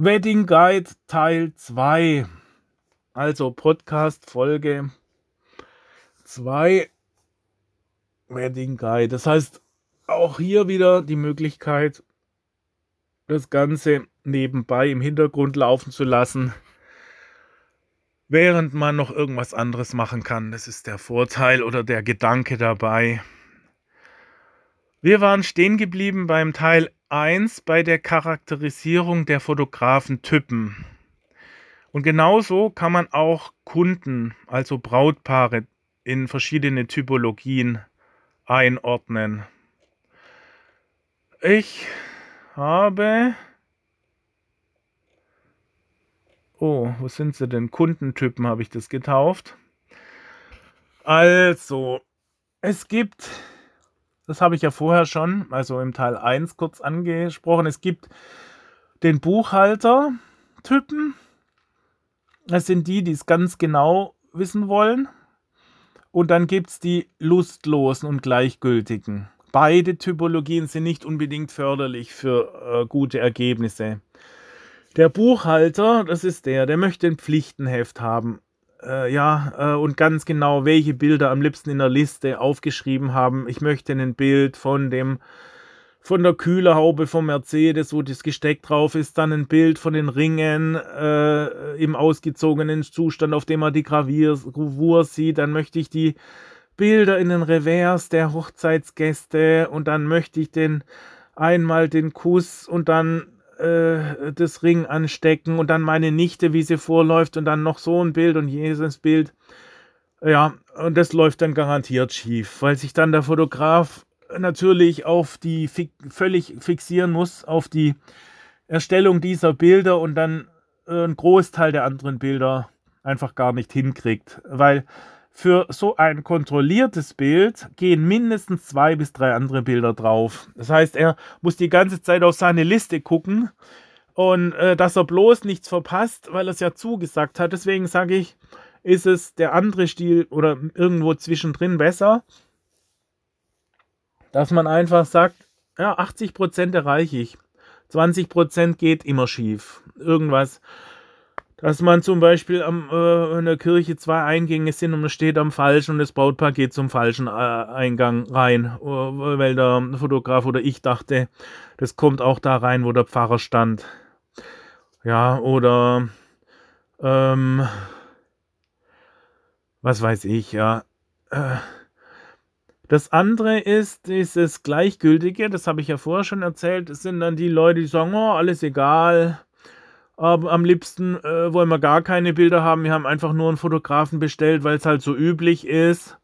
Wedding Guide Teil 2. Also Podcast Folge 2 Wedding Guide. Das heißt, auch hier wieder die Möglichkeit, das Ganze nebenbei im Hintergrund laufen zu lassen, während man noch irgendwas anderes machen kann. Das ist der Vorteil oder der Gedanke dabei. Wir waren stehen geblieben beim Teil 1 bei der Charakterisierung der Fotografentypen. Und genauso kann man auch Kunden, also Brautpaare, in verschiedene Typologien einordnen. Ich habe. Oh, wo sind sie denn? Kundentypen habe ich das getauft. Also, es gibt das habe ich ja vorher schon, also im Teil 1 kurz angesprochen. Es gibt den Buchhalter-Typen. Das sind die, die es ganz genau wissen wollen. Und dann gibt es die Lustlosen und Gleichgültigen. Beide Typologien sind nicht unbedingt förderlich für äh, gute Ergebnisse. Der Buchhalter, das ist der, der möchte ein Pflichtenheft haben äh, ja, äh, und ganz genau, welche Bilder am liebsten in der Liste aufgeschrieben haben. Ich möchte ein Bild von dem von der Kühlerhaube vom Mercedes, wo das Gesteck drauf ist, dann ein Bild von den Ringen äh, im ausgezogenen Zustand, auf dem man die Gravur sieht. Dann möchte ich die Bilder in den Revers der Hochzeitsgäste und dann möchte ich den einmal den Kuss und dann äh, das Ring anstecken und dann meine Nichte, wie sie vorläuft und dann noch so ein Bild und jedes Bild. Ja, und das läuft dann garantiert schief, weil sich dann der Fotograf natürlich auf die völlig fixieren muss auf die Erstellung dieser Bilder und dann äh, einen Großteil der anderen Bilder einfach gar nicht hinkriegt, weil für so ein kontrolliertes Bild gehen mindestens zwei bis drei andere Bilder drauf. Das heißt, er muss die ganze Zeit auf seine Liste gucken und äh, dass er bloß nichts verpasst, weil er es ja zugesagt hat. Deswegen sage ich, ist es der andere Stil oder irgendwo zwischendrin besser, dass man einfach sagt, ja, 80% erreiche ich. 20% geht immer schief. Irgendwas dass man zum Beispiel am, äh, in der Kirche zwei Eingänge sind und man steht am falschen und das Brautpaar geht zum falschen äh, Eingang rein, äh, weil der Fotograf oder ich dachte, das kommt auch da rein, wo der Pfarrer stand. Ja, oder ähm, was weiß ich, ja. Äh, das andere ist dieses Gleichgültige, das habe ich ja vorher schon erzählt. Das sind dann die Leute, die sagen, oh, alles egal, aber am liebsten äh, wollen wir gar keine Bilder haben. Wir haben einfach nur einen Fotografen bestellt, weil es halt so üblich ist.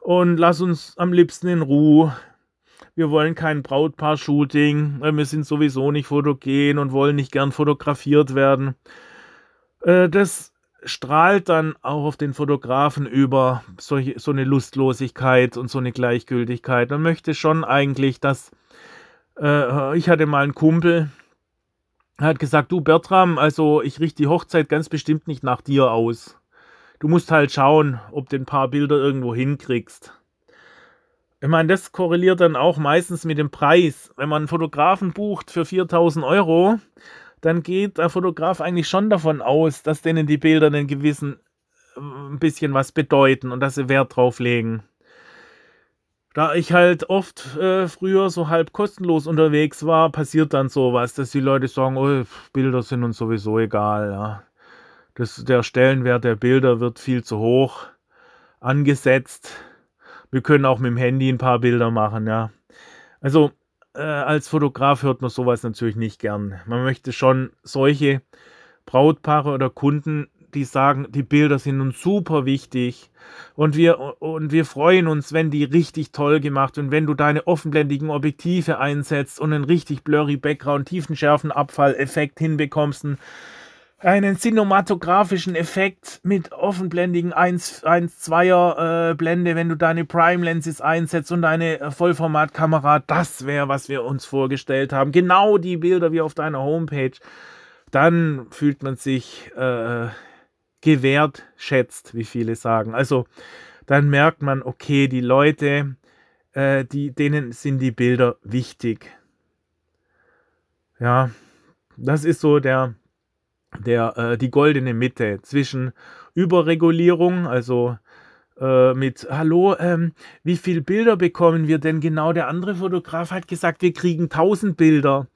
Und lass uns am liebsten in Ruhe. Wir wollen kein Brautpaar-Shooting. Wir sind sowieso nicht fotogen und wollen nicht gern fotografiert werden. Äh, das strahlt dann auch auf den Fotografen über solche, so eine Lustlosigkeit und so eine Gleichgültigkeit. Man möchte schon eigentlich, dass äh, ich hatte mal einen Kumpel, hat gesagt, du Bertram, also ich richte die Hochzeit ganz bestimmt nicht nach dir aus. Du musst halt schauen, ob du ein paar Bilder irgendwo hinkriegst. Ich meine, das korreliert dann auch meistens mit dem Preis. Wenn man einen Fotografen bucht für 4000 Euro, dann geht der Fotograf eigentlich schon davon aus, dass denen die Bilder einen gewissen, äh, ein bisschen was bedeuten und dass sie Wert drauf legen. Da ich halt oft äh, früher so halb kostenlos unterwegs war, passiert dann sowas, dass die Leute sagen, oh, Bilder sind uns sowieso egal. Ja. Das, der Stellenwert der Bilder wird viel zu hoch angesetzt. Wir können auch mit dem Handy ein paar Bilder machen, ja. Also äh, als Fotograf hört man sowas natürlich nicht gern. Man möchte schon solche Brautpaare oder Kunden die sagen, die Bilder sind uns super wichtig und wir, und wir freuen uns, wenn die richtig toll gemacht und wenn du deine offenblendigen Objektive einsetzt und einen richtig blurry Background, Tiefenschärfenabfall-Effekt hinbekommst, einen cinematografischen Effekt mit offenblendigen 1-2er äh, Blende, wenn du deine Prime Lenses einsetzt und deine Vollformatkamera, das wäre, was wir uns vorgestellt haben. Genau die Bilder wie auf deiner Homepage. Dann fühlt man sich äh, gewertschätzt, wie viele sagen. Also dann merkt man, okay, die Leute, äh, die, denen sind die Bilder wichtig. Ja, Das ist so der, der, äh, die goldene Mitte zwischen Überregulierung, also äh, mit Hallo, ähm, wie viele Bilder bekommen wir denn genau? Der andere Fotograf hat gesagt, wir kriegen 1000 Bilder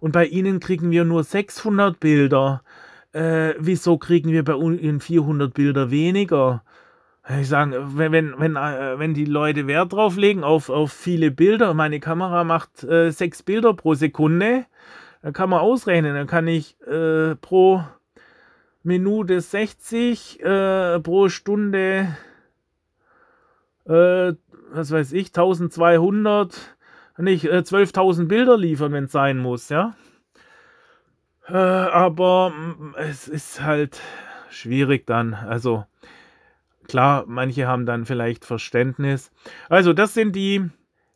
und bei Ihnen kriegen wir nur 600 Bilder. Äh, wieso kriegen wir bei Ihnen 400 Bilder weniger? Ich sage, wenn, wenn, wenn, äh, wenn die Leute Wert drauf legen auf, auf viele Bilder, meine Kamera macht äh, sechs Bilder pro Sekunde, dann kann man ausrechnen, dann kann ich äh, pro Minute 60, äh, pro Stunde, äh, was weiß ich, 1200, nicht, äh, 12.000 Bilder liefern, wenn es sein muss, ja. Äh, aber mm, es ist halt schwierig dann, also Klar, manche haben dann vielleicht Verständnis. Also, das sind die,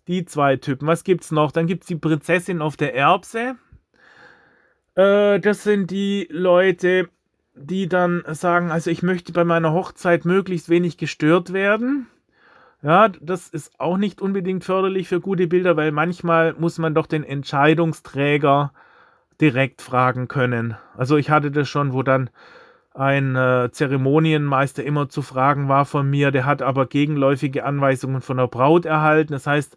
die zwei Typen. Was gibt es noch? Dann gibt es die Prinzessin auf der Erbse. Äh, das sind die Leute, die dann sagen, also ich möchte bei meiner Hochzeit möglichst wenig gestört werden. Ja, das ist auch nicht unbedingt förderlich für gute Bilder, weil manchmal muss man doch den Entscheidungsträger direkt fragen können. Also ich hatte das schon, wo dann ein äh, Zeremonienmeister immer zu fragen war von mir, der hat aber gegenläufige Anweisungen von der Braut erhalten. Das heißt,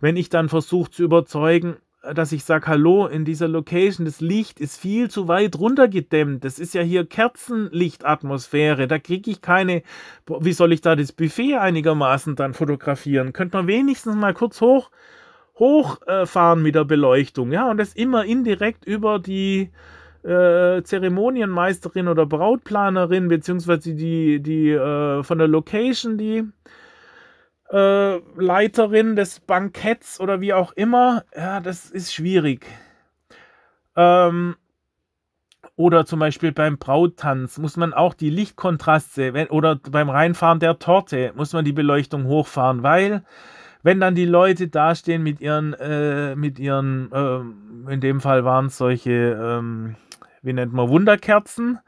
wenn ich dann versuche zu überzeugen, dass ich sage, hallo, in dieser Location, das Licht ist viel zu weit runtergedämmt. Das ist ja hier Kerzenlichtatmosphäre. Da kriege ich keine. Wie soll ich da das Buffet einigermaßen dann fotografieren? Könnte man wenigstens mal kurz hoch hochfahren mit der Beleuchtung, ja, und das immer indirekt über die äh, Zeremonienmeisterin oder Brautplanerin, beziehungsweise die, die äh, von der Location, die äh, Leiterin des Banketts oder wie auch immer, ja, das ist schwierig. Ähm, oder zum Beispiel beim Brauttanz muss man auch die Lichtkontraste wenn, oder beim Reinfahren der Torte muss man die Beleuchtung hochfahren, weil wenn dann die Leute dastehen mit ihren, äh, mit ihren, äh, in dem Fall waren es solche, ähm, wie nennt man, Wunderkerzen.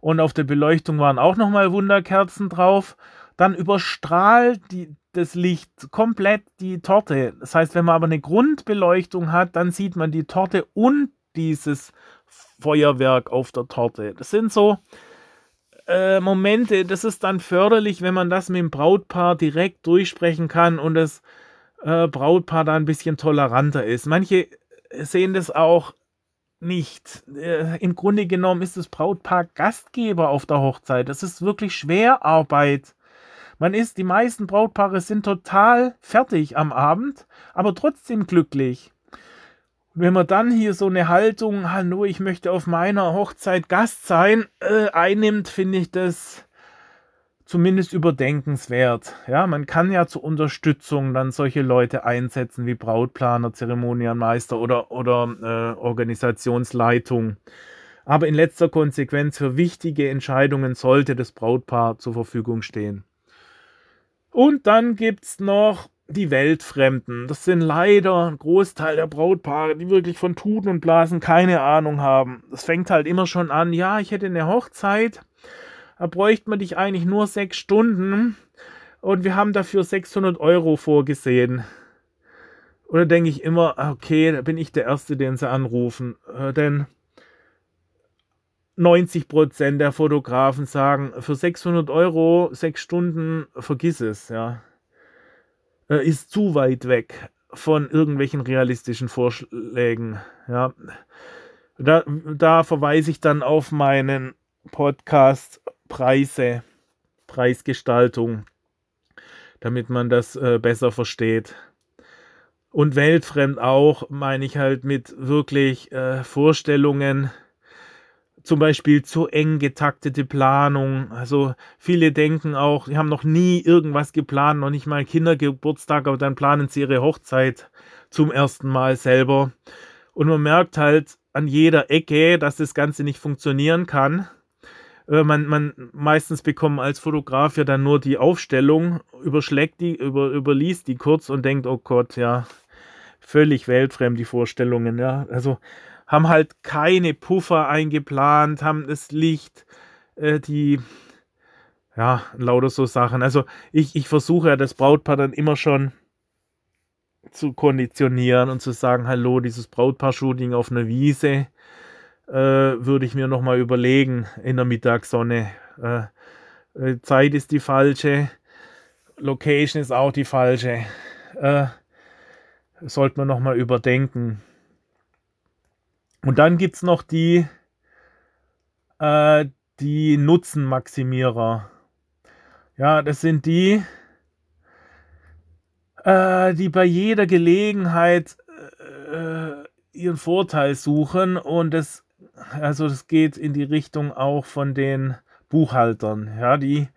Und auf der Beleuchtung waren auch nochmal Wunderkerzen drauf. Dann überstrahlt die, das Licht komplett die Torte. Das heißt, wenn man aber eine Grundbeleuchtung hat, dann sieht man die Torte und dieses Feuerwerk auf der Torte. Das sind so äh, Momente, das ist dann förderlich, wenn man das mit dem Brautpaar direkt durchsprechen kann und das äh, Brautpaar da ein bisschen toleranter ist. Manche sehen das auch nicht. Äh, Im Grunde genommen ist das Brautpaar Gastgeber auf der Hochzeit. Das ist wirklich Schwerarbeit. Man ist, die meisten Brautpaare sind total fertig am Abend, aber trotzdem glücklich. Wenn man dann hier so eine Haltung, hallo, ich möchte auf meiner Hochzeit Gast sein, äh, einnimmt, finde ich das zumindest überdenkenswert. Ja, man kann ja zur Unterstützung dann solche Leute einsetzen wie Brautplaner, Zeremonienmeister oder, oder äh, Organisationsleitung. Aber in letzter Konsequenz für wichtige Entscheidungen sollte das Brautpaar zur Verfügung stehen. Und dann gibt es noch die Weltfremden. Das sind leider ein Großteil der Brautpaare, die wirklich von Tuten und Blasen keine Ahnung haben. Das fängt halt immer schon an, ja, ich hätte eine Hochzeit da bräuchte man dich eigentlich nur sechs Stunden und wir haben dafür 600 Euro vorgesehen. Oder denke ich immer, okay, da bin ich der Erste, den sie anrufen. Äh, denn 90% der Fotografen sagen, für 600 Euro, sechs Stunden, vergiss es, ja. Äh, ist zu weit weg von irgendwelchen realistischen Vorschlägen, ja. Da, da verweise ich dann auf meinen Podcast Preise, Preisgestaltung, damit man das äh, besser versteht. Und weltfremd auch, meine ich halt mit wirklich äh, Vorstellungen, zum Beispiel zu eng getaktete Planung. Also viele denken auch, sie haben noch nie irgendwas geplant, noch nicht mal Kindergeburtstag, aber dann planen sie ihre Hochzeit zum ersten Mal selber. Und man merkt halt an jeder Ecke, dass das Ganze nicht funktionieren kann. Äh, man, man meistens bekommt als Fotograf ja dann nur die Aufstellung, überschlägt die, über, überliest die kurz und denkt, oh Gott, ja, völlig weltfremd die Vorstellungen, ja. Also haben halt keine Puffer eingeplant, haben das Licht, äh, die, ja, lauter so Sachen. Also ich, ich versuche ja das Brautpaar dann immer schon zu konditionieren und zu sagen, hallo, dieses Brautpaar-Shooting auf einer Wiese, äh, würde ich mir nochmal überlegen in der Mittagssonne. Äh, äh, Zeit ist die falsche, Location ist auch die falsche. Äh, sollte man nochmal überdenken. Und dann gibt es noch die, äh, die Nutzenmaximierer. Ja, das sind die, äh, die bei jeder Gelegenheit äh, ihren Vorteil suchen und das, also das geht in die Richtung auch von den Buchhaltern, ja, die,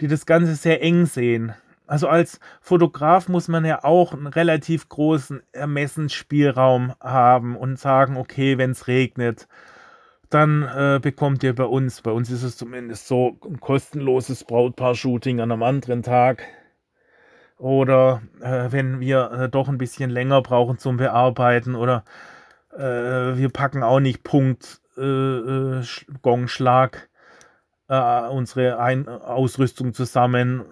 die das Ganze sehr eng sehen. Also als Fotograf muss man ja auch einen relativ großen Ermessensspielraum haben und sagen, okay, wenn es regnet, dann äh, bekommt ihr bei uns, bei uns ist es zumindest so, ein kostenloses Brautpaar-Shooting an einem anderen Tag. Oder äh, wenn wir äh, doch ein bisschen länger brauchen zum Bearbeiten oder äh, wir packen auch nicht Punkt äh, äh, Gongschlag unsere Ein Ausrüstung zusammen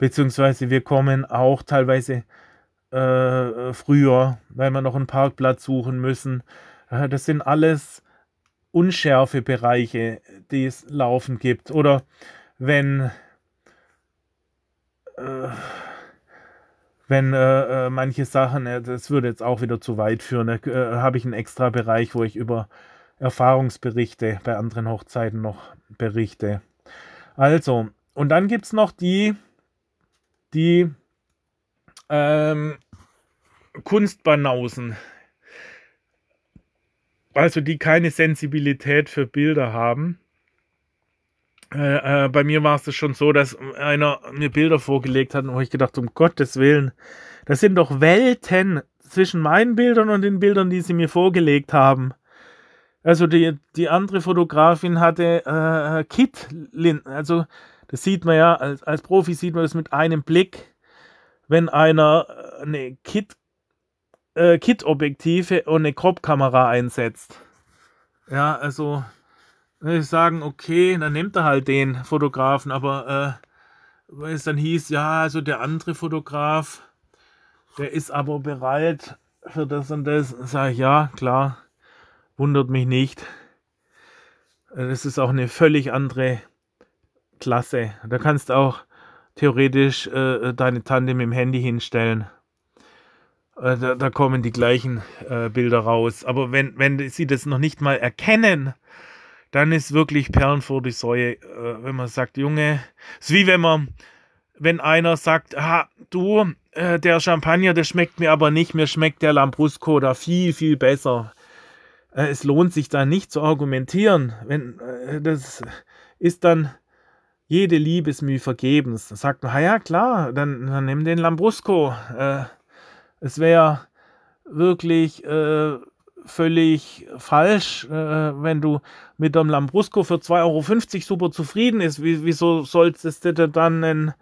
beziehungsweise wir kommen auch teilweise äh, früher, weil wir noch einen Parkplatz suchen müssen. Äh, das sind alles unschärfe Bereiche, die es laufen gibt. Oder wenn, äh, wenn äh, äh, manche Sachen, das würde jetzt auch wieder zu weit führen, da habe ich einen extra Bereich, wo ich über Erfahrungsberichte bei anderen Hochzeiten noch berichte. Also, und dann gibt es noch die, die ähm, Kunstbanausen, also die keine Sensibilität für Bilder haben. Äh, äh, bei mir war es schon so, dass einer mir Bilder vorgelegt hat, wo ich gedacht, um Gottes Willen, das sind doch Welten zwischen meinen Bildern und den Bildern, die sie mir vorgelegt haben. Also die, die andere Fotografin hatte äh, Kit, also das sieht man ja, als, als Profi sieht man das mit einem Blick, wenn einer äh, eine Kit, äh, Kit-Objektive und eine Crop-Kamera einsetzt. Ja, also ich sagen, okay, dann nimmt er halt den Fotografen, aber äh, weil es dann hieß, ja, also der andere Fotograf, der ist aber bereit für das und das, sage ich, ja, klar, wundert mich nicht. Das ist auch eine völlig andere klasse. Da kannst du auch theoretisch äh, deine Tante mit dem Handy hinstellen. Äh, da, da, kommen die gleichen äh, Bilder raus. Aber wenn, wenn sie das noch nicht mal erkennen, dann ist wirklich Perlen vor die Säue, äh, wenn man sagt, Junge, es ist wie wenn man, wenn einer sagt, ah, du, äh, der Champagner, der schmeckt mir aber nicht, mir schmeckt der Lambrusco da viel, viel besser. Äh, es lohnt sich da nicht zu argumentieren. Wenn, das ist dann jede Liebesmüh vergebens. Da sagt man, ja klar, dann, dann nimm den Lambrusco. Äh, es wäre wirklich äh, völlig falsch, äh, wenn du mit dem Lambrusco für 2,50 Euro super zufrieden ist. Wie, wieso solltest du dann einen,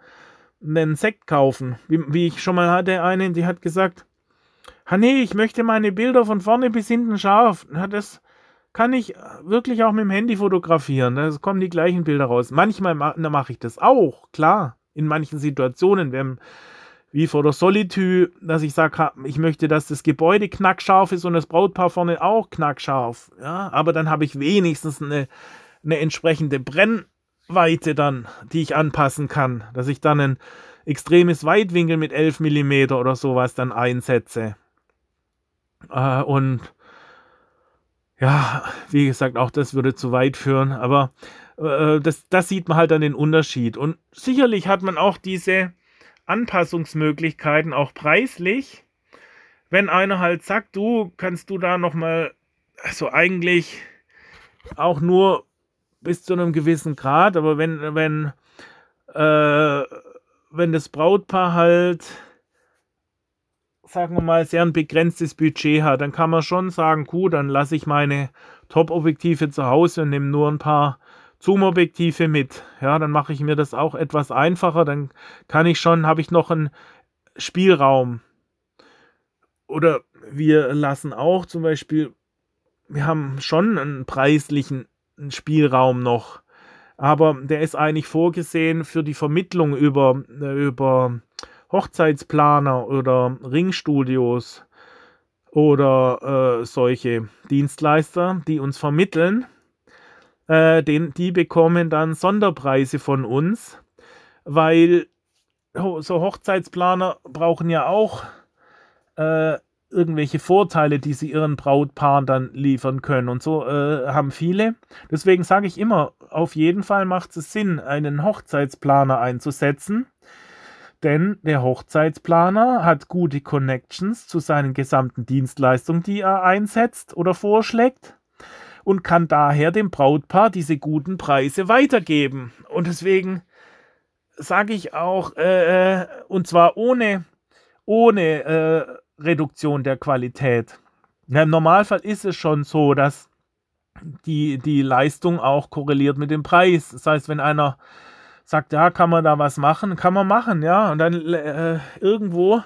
einen Sekt kaufen? Wie, wie, ich schon mal hatte, eine, die hat gesagt, ah ich möchte meine Bilder von vorne bis hinten scharf. Hat das kann ich wirklich auch mit dem Handy fotografieren. Da kommen die gleichen Bilder raus. Manchmal mache ich das auch, klar. In manchen Situationen, wenn, wie vor der Solitude, dass ich sage, ich möchte, dass das Gebäude knackscharf ist und das Brautpaar vorne auch knackscharf. Ja, aber dann habe ich wenigstens eine, eine entsprechende Brennweite dann, die ich anpassen kann, dass ich dann ein extremes Weitwinkel mit 11 mm oder sowas dann einsetze. Äh, und ja, wie gesagt, auch das würde zu weit führen, aber äh, das, das sieht man halt an den Unterschied. Und sicherlich hat man auch diese Anpassungsmöglichkeiten, auch preislich. Wenn einer halt sagt, du kannst du da nochmal, also eigentlich auch nur bis zu einem gewissen Grad, aber wenn, wenn, äh, wenn das Brautpaar halt sagen wir mal, sehr ein begrenztes Budget hat, dann kann man schon sagen, gut, dann lasse ich meine Top-Objektive zu Hause und nehme nur ein paar Zoom-Objektive mit. Ja, dann mache ich mir das auch etwas einfacher. Dann kann ich schon, habe ich noch einen Spielraum. Oder wir lassen auch zum Beispiel, wir haben schon einen preislichen Spielraum noch. Aber der ist eigentlich vorgesehen für die Vermittlung über, über Hochzeitsplaner oder Ringstudios. oder äh, solche Dienstleister, die uns vermitteln, äh, den, die bekommen dann Sonderpreise von uns, weil so Hochzeitsplaner brauchen ja auch äh, irgendwelche Vorteile, die sie ihren Brautpaaren dann liefern können. Und so äh, haben viele. Deswegen sage ich immer, auf jeden Fall macht es Sinn, einen Hochzeitsplaner einzusetzen. Denn der Hochzeitsplaner hat gute Connections zu seinen gesamten Dienstleistungen, die er einsetzt oder vorschlägt und kann daher dem Brautpaar diese guten Preise weitergeben. Und deswegen sage ich auch, äh, äh und zwar ohne, ohne äh, Reduktion der Qualität. Ja, Im Normalfall ist es schon so, dass die, die Leistung auch korreliert mit dem Preis. Das heißt, wenn einer sagt, ja, kann man da was machen, kann man machen, ja, und dann äh, irgendwo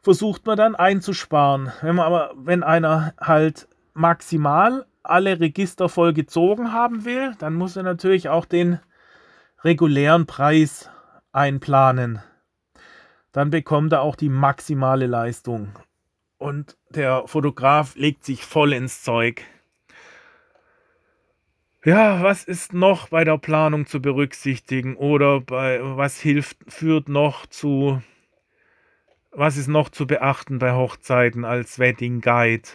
versucht man dann einzusparen. Wenn man aber, wenn einer halt maximal alle Register voll gezogen haben will, dann muss er natürlich auch den regulären Preis einplanen dann bekommt er auch die maximale Leistung. Und der Fotograf legt sich voll ins Zeug. Ja, was ist noch bei der Planung zu berücksichtigen oder bei was hilft führt noch zu was ist noch zu beachten bei Hochzeiten als Wedding Guide?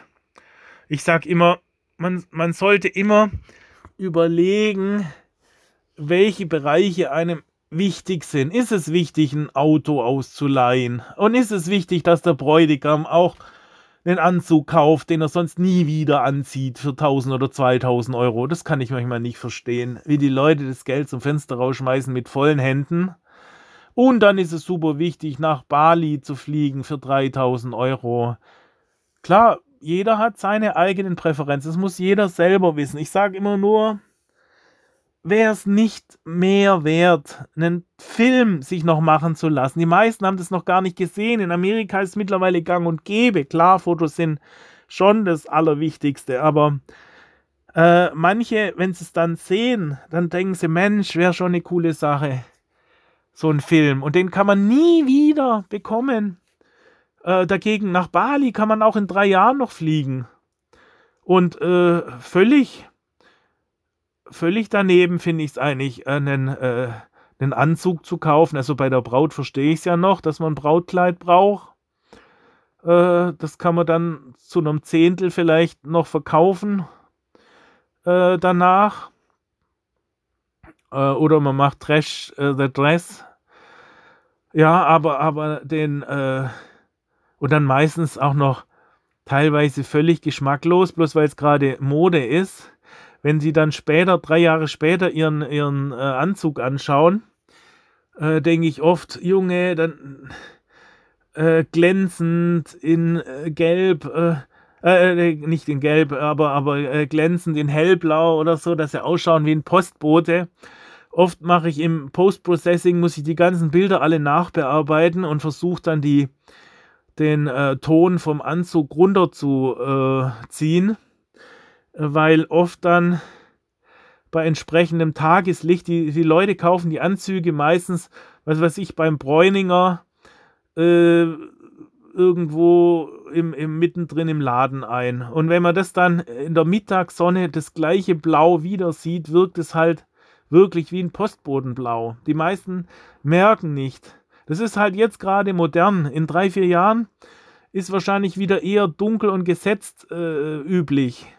Ich sage immer, man, man sollte immer überlegen, welche Bereiche einem wichtig sind. Ist es wichtig, ein Auto auszuleihen? Und ist es wichtig, dass der Bräutigam auch einen Anzug kauft, den er sonst nie wieder anzieht für 1000 oder 2000 Euro? Das kann ich manchmal nicht verstehen. Wie die Leute das Geld zum Fenster rausschmeißen mit vollen Händen. Und dann ist es super wichtig, nach Bali zu fliegen für 3000 Euro. Klar, jeder hat seine eigenen Präferenzen. Das muss jeder selber wissen. Ich sage immer nur, wäre es nicht mehr wert, einen Film sich noch machen zu lassen. Die meisten haben das noch gar nicht gesehen. In Amerika ist es mittlerweile gang und gäbe. Klar, Fotos sind schon das Allerwichtigste, aber äh, manche, wenn sie es dann sehen, dann denken sie, Mensch, wäre schon eine coole Sache. So ein Film. Und den kann man nie wieder bekommen. Äh, dagegen nach Bali kann man auch in drei Jahren noch fliegen. Und äh, völlig völlig daneben finde ich es eigentlich, einen, äh, einen Anzug zu kaufen. Also bei der Braut verstehe ich es ja noch, dass man ein Brautkleid braucht. Äh, das kann man dann zu einem Zehntel vielleicht noch verkaufen äh, danach. Äh, oder man macht Trash äh, the Dress. Ja, aber, aber den, äh, und dann meistens auch noch teilweise völlig geschmacklos, bloß weil es gerade Mode ist wenn sie dann später, drei Jahre später, ihren, ihren äh, Anzug anschauen, äh, denke ich oft, Junge, dann äh, glänzend in äh, Gelb, äh, äh, nicht in Gelb, aber, aber glänzend in Hellblau oder so, dass sie ausschauen wie ein Postbote. Oft mache ich im Post-Processing, muss ich die ganzen Bilder alle nachbearbeiten und versuche dann die, den Ton vom Anzug runterzuziehen weil oft dann bei entsprechendem Tageslicht, die, die Leute kaufen die Anzüge meistens, was weiß ich, beim Bräuninger äh, irgendwo im, im, mittendrin im Laden ein. Und wenn man das dann in der Mittagssonne das gleiche Blau wieder sieht, wirkt es halt wirklich wie ein Postbodenblau. Die meisten merken nicht. Das ist halt jetzt gerade modern. In drei, vier Jahren ist wahrscheinlich wieder eher dunkel und gesetzt äh, üblich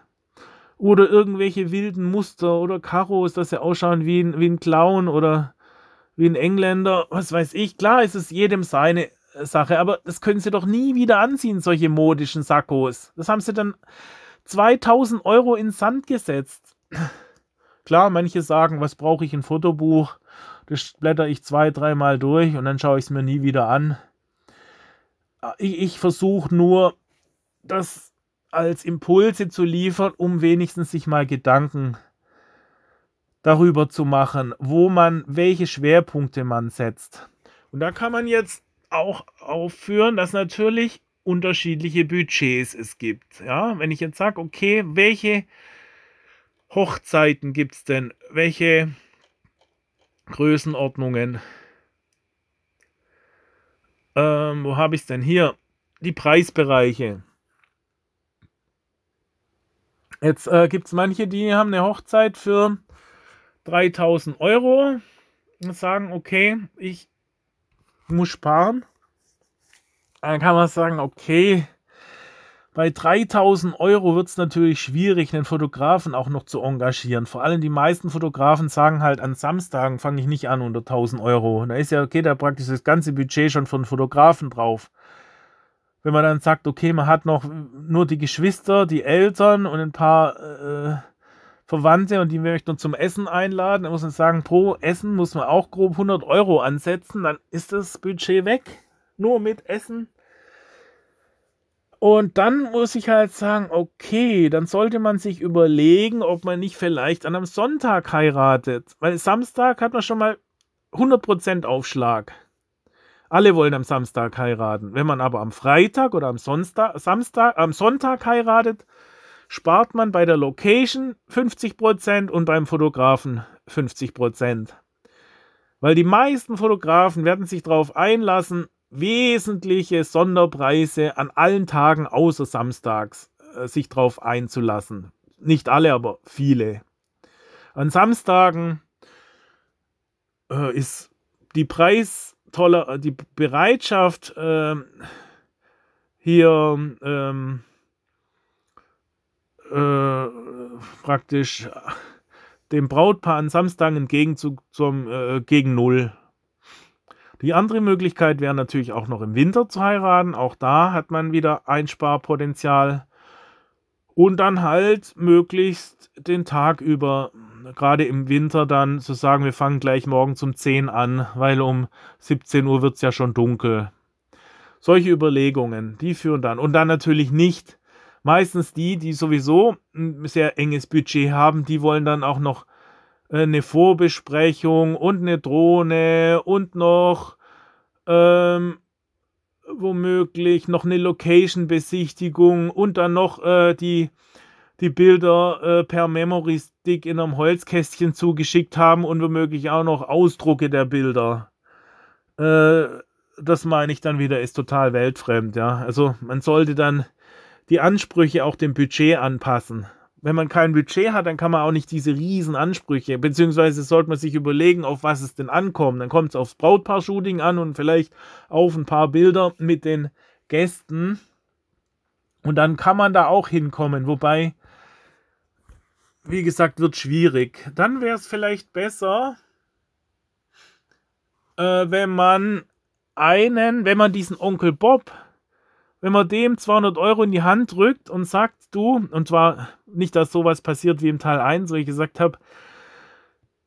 oder irgendwelche wilden Muster oder Karos, dass sie ausschauen wie ein, wie ein Clown oder wie ein Engländer, was weiß ich. Klar ist es jedem seine Sache, aber das können sie doch nie wieder anziehen, solche modischen Sakkos. Das haben sie dann 2000 Euro in Sand gesetzt. Klar, manche sagen, was brauche ich ein Fotobuch? Das blätter ich zwei, dreimal durch und dann schaue ich es mir nie wieder an. Ich, ich versuche nur, dass als Impulse zu liefern, um wenigstens sich mal Gedanken darüber zu machen, wo man, welche Schwerpunkte man setzt. Und da kann man jetzt auch aufführen, dass natürlich unterschiedliche Budgets es gibt. Ja, wenn ich jetzt sage, okay, welche Hochzeiten gibt es denn? Welche Größenordnungen? Ähm, wo habe ich es denn hier? Die Preisbereiche. Jetzt äh, gibt es manche, die haben eine Hochzeit für 3000 Euro und sagen, okay, ich muss sparen. Dann kann man sagen, okay, bei 3000 Euro wird es natürlich schwierig, einen Fotografen auch noch zu engagieren. Vor allem die meisten Fotografen sagen halt, an Samstagen fange ich nicht an unter 1000 Euro. Da ist ja, okay, da praktisch das ganze Budget schon von Fotografen drauf. Wenn man dann sagt, okay, man hat noch nur die Geschwister, die Eltern und ein paar äh, Verwandte und die möchte man zum Essen einladen, dann muss man sagen, pro Essen muss man auch grob 100 Euro ansetzen, dann ist das Budget weg. Nur mit Essen. Und dann muss ich halt sagen, okay, dann sollte man sich überlegen, ob man nicht vielleicht an einem Sonntag heiratet. Weil Samstag hat man schon mal 100% Aufschlag. Alle wollen am Samstag heiraten. Wenn man aber am Freitag oder am, Sonstag, Samstag, am Sonntag heiratet, spart man bei der Location 50% und beim Fotografen 50%. Weil die meisten Fotografen werden sich darauf einlassen, wesentliche Sonderpreise an allen Tagen außer Samstags äh, sich drauf einzulassen. Nicht alle, aber viele. An Samstagen äh, ist die Preistoller, äh, die Bereitschaft ähm, hier ähm, äh, praktisch dem Brautpaar an Samstagen im Gegenzug zum, äh, gegen Null die andere Möglichkeit wäre natürlich auch noch im Winter zu heiraten. Auch da hat man wieder Einsparpotenzial. Und dann halt möglichst den Tag über, gerade im Winter, dann zu sagen, wir fangen gleich morgen um 10 an, weil um 17 Uhr wird es ja schon dunkel. Solche Überlegungen, die führen dann. Und dann natürlich nicht meistens die, die sowieso ein sehr enges Budget haben, die wollen dann auch noch äh, eine Vorbesprechung und eine Drohne und noch ähm, womöglich noch eine Location-Besichtigung und dann noch äh, die, die Bilder äh, per Memory Stick in einem Holzkästchen zugeschickt haben und womöglich auch noch Ausdrucke der Bilder. Äh, das meine ich dann wieder, ist total weltfremd, ja. Also man sollte dann die Ansprüche auch dem Budget anpassen wenn man kein Budget hat, dann kann man auch nicht diese riesen Ansprüche, beziehungsweise sollte man sich überlegen, auf was es denn ankommt. Dann kommt es aufs Brautpaar-Shooting an und vielleicht auf ein paar Bilder mit den Gästen. Und dann kann man da auch hinkommen. Wobei, wie gesagt, wird schwierig. Dann wäre es vielleicht besser, äh, wenn man einen, wenn man diesen Onkel Bob wenn man dem 200 Euro in die Hand drückt und sagt, du, und zwar nicht, dass sowas passiert wie im Teil 1, wo ich gesagt habe,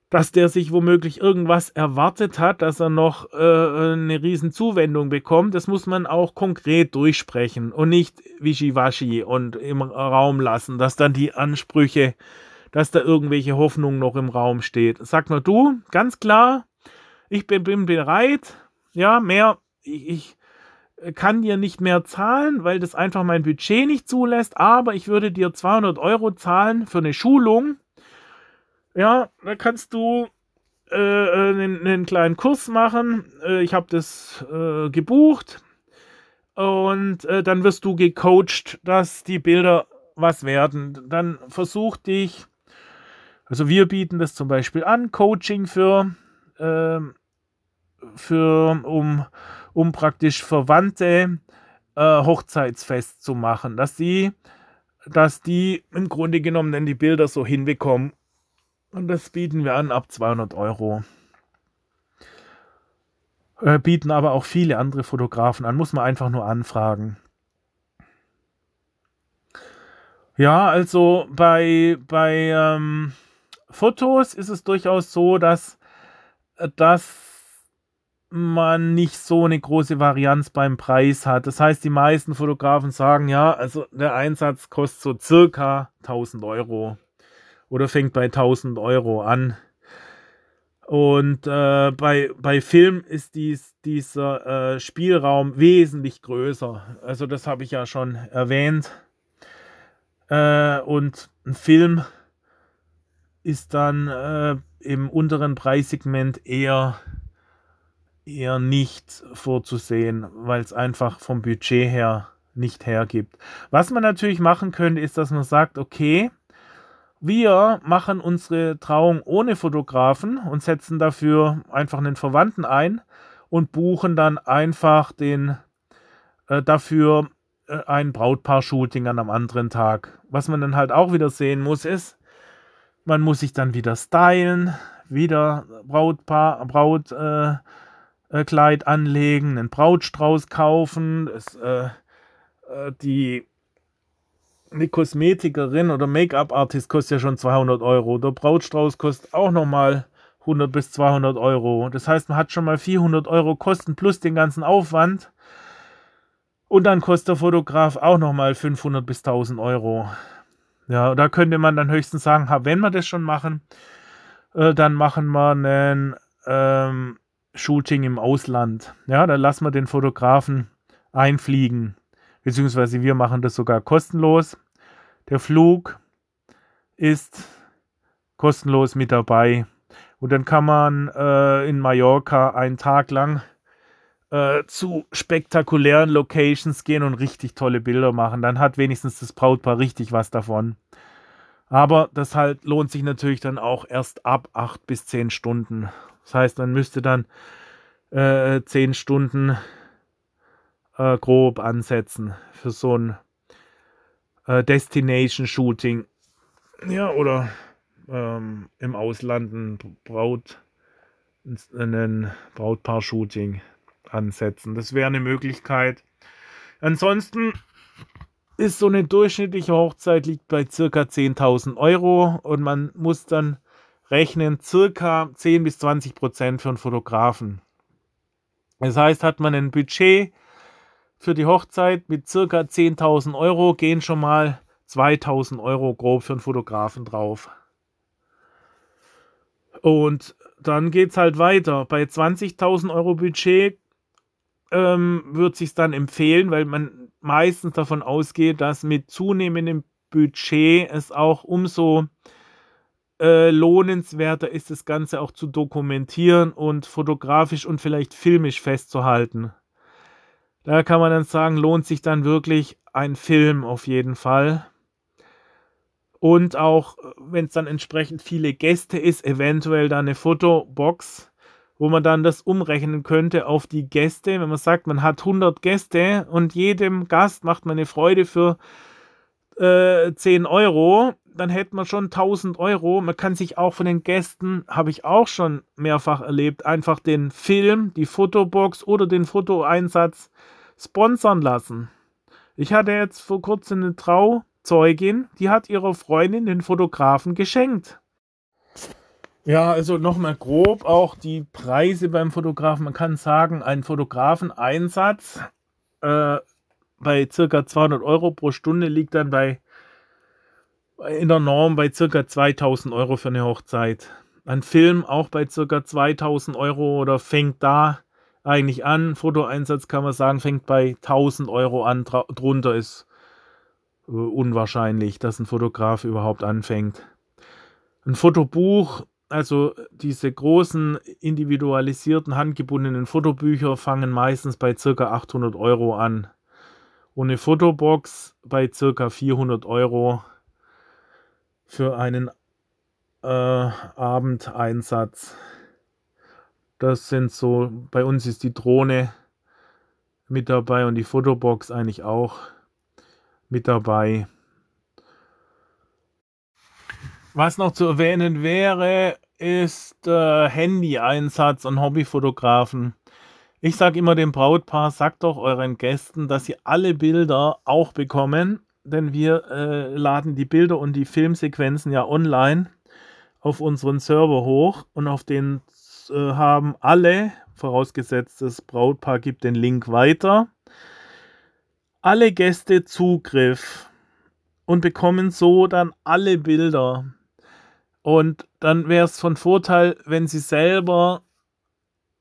dass der sich womöglich irgendwas erwartet hat, dass er noch äh, eine riesen Zuwendung bekommt, das muss man auch konkret durchsprechen und nicht wischiwaschi und im Raum lassen, dass dann die Ansprüche, dass da irgendwelche Hoffnungen noch im Raum steht. Sag mal du, ganz klar, ich bin, bin bereit, ja, mehr, ich, ich kann dir nicht mehr zahlen, weil das einfach mein Budget nicht zulässt, aber ich würde dir 200 Euro zahlen für eine Schulung. Ja, da kannst du äh, einen, einen, kleinen Kurs machen. Äh, ich habe das äh, gebucht und äh, dann wirst du gecoacht, dass die Bilder was werden. Dann versuch dich, also wir bieten das zum Beispiel an, Coaching für, ähm, für um um praktisch Verwandte äh, Hochzeitsfest zu machen, dass sie, dass die im Grunde genommen dann die Bilder so hinbekommen. Und das bieten wir an ab 200 Euro. Äh, bieten aber auch viele andere Fotografen an, muss man einfach nur anfragen. Ja, also bei, bei ähm, Fotos ist es durchaus so, dass, dass man nicht so eine große Varianz beim Preis hat. Das heißt, die meisten Fotografen sagen, ja, also der Einsatz kostet so circa 1000 Euro oder fängt bei 1000 Euro an. Und äh, bei, bei Film ist dies, dieser äh, Spielraum wesentlich größer. Also das habe ich ja schon erwähnt. Äh, und ein Film ist dann äh, im unteren Preissegment eher eher nicht vorzusehen, weil es einfach vom Budget her nicht hergibt. Was man natürlich machen könnte, ist, dass man sagt, okay, Wir machen unsere Trauung ohne Fotografen und setzen dafür einfach einen Verwandten ein und buchen dann einfach den äh, dafür äh, ein Brautpaar-Shooting an einem anderen Tag. Was man dann halt auch wieder sehen muss, ist, man muss sich dann wieder stylen, wieder Brautpaar, Brautkleid äh, äh anlegen, einen Brautstrauß kaufen, das, äh, äh, die eine Kosmetikerin oder Make-up-Artist kostet ja schon 200 Euro. Der Brautstrauß kostet auch nochmal 100 bis 200 Euro. Das heißt, man hat schon mal 400 Euro Kosten plus den ganzen Aufwand. Und dann kostet der Fotograf auch nochmal 500 bis 1000 Euro. Ja, da könnte man dann höchstens sagen, wenn wir das schon machen, äh, dann machen wir ein ähm, Shooting im Ausland. Ja, da lassen wir den Fotografen einfliegen. Beziehungsweise wir machen das sogar kostenlos. Der Flug ist kostenlos mit dabei. Und dann kann man äh, in Mallorca einen Tag lang äh, zu spektakulären Locations gehen und richtig tolle Bilder machen. Dann hat wenigstens das Brautpaar richtig was davon. Aber das halt lohnt sich natürlich dann auch erst ab 8 bis 10 Stunden. Das heißt, man müsste dann äh, 10 Stunden äh, grob ansetzen für so ein äh, Destination-Shooting. Ja, oder ähm, im Ausland ein Braut, ein Brautpaar-Shooting ansetzen. Das wäre eine Möglichkeit. Ansonsten ist so eine durchschnittliche Hochzeit liegt bei circa 10.000 Euro und man muss dann rechnen circa 10 bis 20 Prozent für einen Fotografen. Das heißt, hat man ein Budget für die Hochzeit mit circa 10.000 Euro, gehen schon mal 2.000 Euro grob für einen Fotografen drauf. Und dann geht es halt weiter. Bei 20.000 Euro Budget ähm, wird sich dann empfehlen, weil man meistens davon ausgeht, dass mit zunehmendem Budget es auch umso äh, lohnenswerter ist, das Ganze auch zu dokumentieren und fotografisch und vielleicht filmisch festzuhalten. Da kann man dann sagen, lohnt sich dann wirklich ein Film auf jeden Fall. Und auch, wenn es dann entsprechend viele Gäste ist, eventuell dann eine Fotobox wo man dann das umrechnen könnte auf die Gäste. Wenn man sagt, man hat 100 Gäste und jedem Gast macht man eine Freude für äh, 10 Euro, dann hätte man schon 1000 Euro. Man kann sich auch von den Gästen, habe ich auch schon mehrfach erlebt, einfach den Film, die Fotobox oder den Fotoeinsatz sponsern lassen. Ich hatte jetzt vor kurzem eine Trauzeugin, die hat ihrer Freundin den Fotografen geschenkt. Ja, also nochmal grob auch die Preise beim Fotografen. Man kann sagen, ein Fotografeneinsatz äh, bei circa 200 Euro pro Stunde liegt dann bei in der Norm bei circa 2000 Euro für eine Hochzeit. Ein Film auch bei circa 2000 Euro oder fängt da eigentlich an. Fotoeinsatz kann man sagen, fängt bei 1000 Euro an. Drunter ist äh, unwahrscheinlich, dass ein Fotograf überhaupt anfängt. Ein Fotobuch also diese großen individualisierten handgebundenen Fotobücher fangen meistens bei ca. 800 Euro an. Und eine Fotobox bei ca. 400 Euro für einen äh, Abendeinsatz. Das sind so, bei uns ist die Drohne mit dabei und die Fotobox eigentlich auch mit dabei. Was noch zu erwähnen wäre, ist äh, Handy-Einsatz und Hobbyfotografen. Ich sage immer dem Brautpaar, sagt doch euren Gästen, dass sie alle Bilder auch bekommen, denn wir äh, laden die Bilder und die Filmsequenzen ja online auf unseren Server hoch und auf den äh, haben alle, vorausgesetzt das Brautpaar gibt den Link weiter, alle Gäste Zugriff und bekommen so dann alle Bilder. Und dann wäre es von Vorteil, wenn sie selber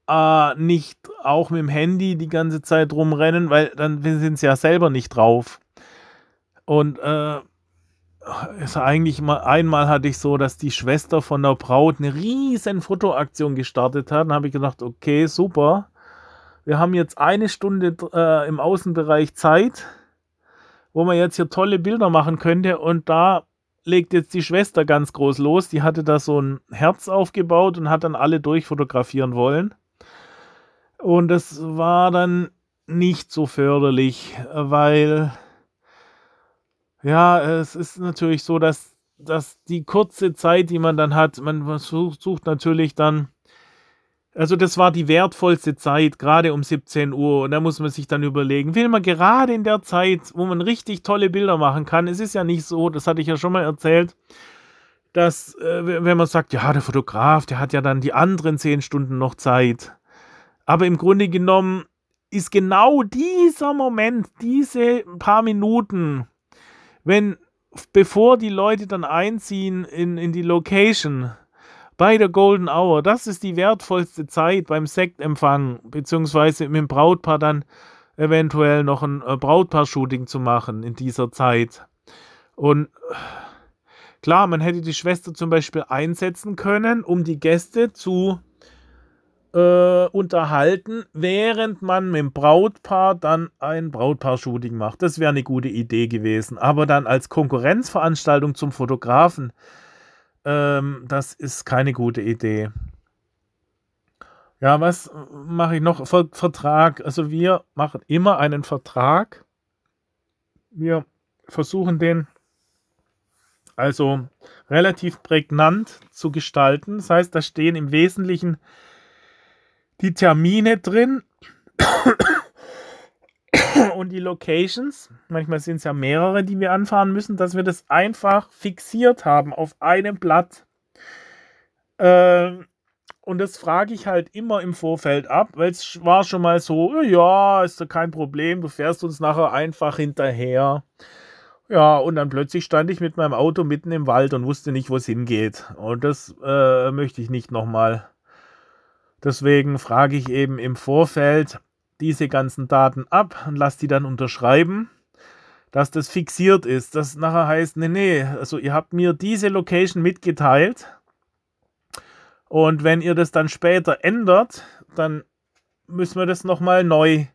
äh, nicht auch mit dem Handy die ganze Zeit rumrennen, weil dann sind sie ja selber nicht drauf. Und äh, ist eigentlich mal einmal hatte ich so, dass die Schwester von der Braut eine riesen Fotoaktion gestartet hat. Dann habe ich gedacht, okay, super. Wir haben jetzt eine Stunde äh, im Außenbereich Zeit, wo man jetzt hier tolle Bilder machen könnte und da legt jetzt die Schwester ganz groß los. Die hatte da so ein Herz aufgebaut und hat dann alle durchfotografieren wollen. Und das war dann nicht so förderlich, weil ja, es ist natürlich so, dass, dass die kurze Zeit, die man dann hat, man sucht natürlich dann, also das war die wertvollste Zeit, gerade um 17 Uhr. Und da muss man sich dann überlegen, will man gerade in der Zeit, wo man richtig tolle Bilder machen kann, es ist ja nicht so, das hatte ich ja schon mal erzählt, dass, äh, wenn man sagt, ja, der Fotograf, der hat ja dann die anderen 10 Stunden noch Zeit. Aber im Grunde genommen ist genau dieser Moment, diese paar Minuten, wenn, bevor die Leute dann einziehen in, in die Location, bei der Golden Hour, das ist die wertvollste Zeit beim Sektempfang, beziehungsweise mit dem Brautpaar dann eventuell noch ein äh, Brautpaar-Shooting zu machen in dieser Zeit. Und klar, man hätte die Schwester zum Beispiel einsetzen können, um die Gäste zu äh, unterhalten, während man mit dem Brautpaar dann ein Brautpaar-Shooting macht. Das wäre eine gute Idee gewesen. Aber dann als Konkurrenzveranstaltung zum Fotografen, ähm, das ist keine gute Idee. Ja, was mache ich noch? Ver Vertrag. Also wir machen immer einen Vertrag. Wir versuchen den also relativ prägnant zu gestalten. Das heißt, da stehen im Wesentlichen die Termine drin und die Locations. Manchmal sind es ja mehrere, die wir anfahren müssen, dass wir das einfach fixiert haben auf einem Blatt. Ähm, und das frage ich halt immer im Vorfeld ab, weil es war schon mal so, ja, ist doch kein Problem, du fährst uns nachher einfach hinterher. Ja, und dann plötzlich stand ich mit meinem Auto mitten im Wald und wusste nicht, wo es hingeht. Und das äh, möchte ich nicht nochmal Deswegen frage ich eben im Vorfeld diese ganzen Daten ab und lasse die dann unterschreiben, dass das fixiert ist. Das nachher heißt, nee, nee, also ihr habt mir diese Location mitgeteilt und wenn ihr das dann später ändert, dann müssen wir das nochmal neu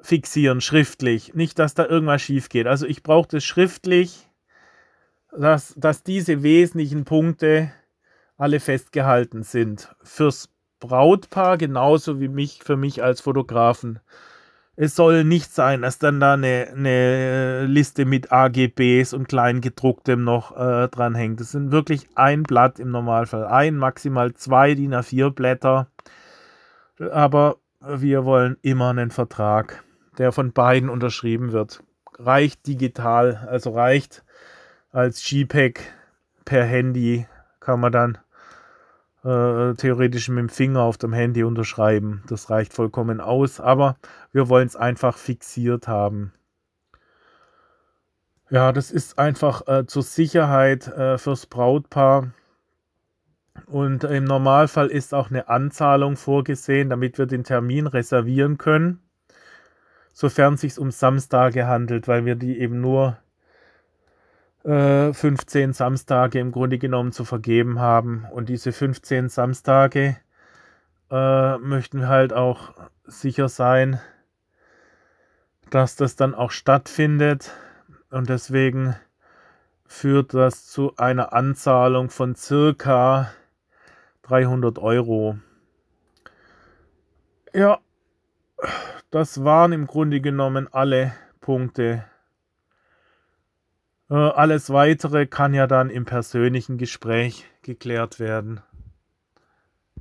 fixieren, schriftlich. Nicht, dass da irgendwas schief geht. Also ich brauche das schriftlich, dass, dass diese wesentlichen Punkte alle festgehalten sind fürs Brautpaar genauso wie mich für mich als Fotografen. Es soll nicht sein, dass dann da eine, eine Liste mit AGBs und Kleingedrucktem noch äh, dranhängt. Das sind wirklich ein Blatt im Normalfall. Ein, maximal zwei DIN A4 Blätter. Aber wir wollen immer einen Vertrag, der von beiden unterschrieben wird. Reicht digital, also reicht als JPEG per Handy, kann man dann äh, theoretisch mit dem Finger auf dem Handy unterschreiben. Das reicht vollkommen aus, aber wir wollen es einfach fixiert haben. Ja, das ist einfach äh, zur Sicherheit äh, fürs Brautpaar. Und im Normalfall ist auch eine Anzahlung vorgesehen, damit wir den Termin reservieren können, sofern es sich um Samstage handelt, weil wir die eben nur 15 äh, Samstage im Grunde genommen zu vergeben haben. Und diese 15 Samstage äh, möchten wir halt auch sicher sein, dass das dann auch stattfindet. Und deswegen führt das zu einer Anzahlung von circa 300 Euro. Ja, das waren im Grunde genommen alle Punkte, äh, alles weitere kann ja dann im persönlichen Gespräch geklärt werden.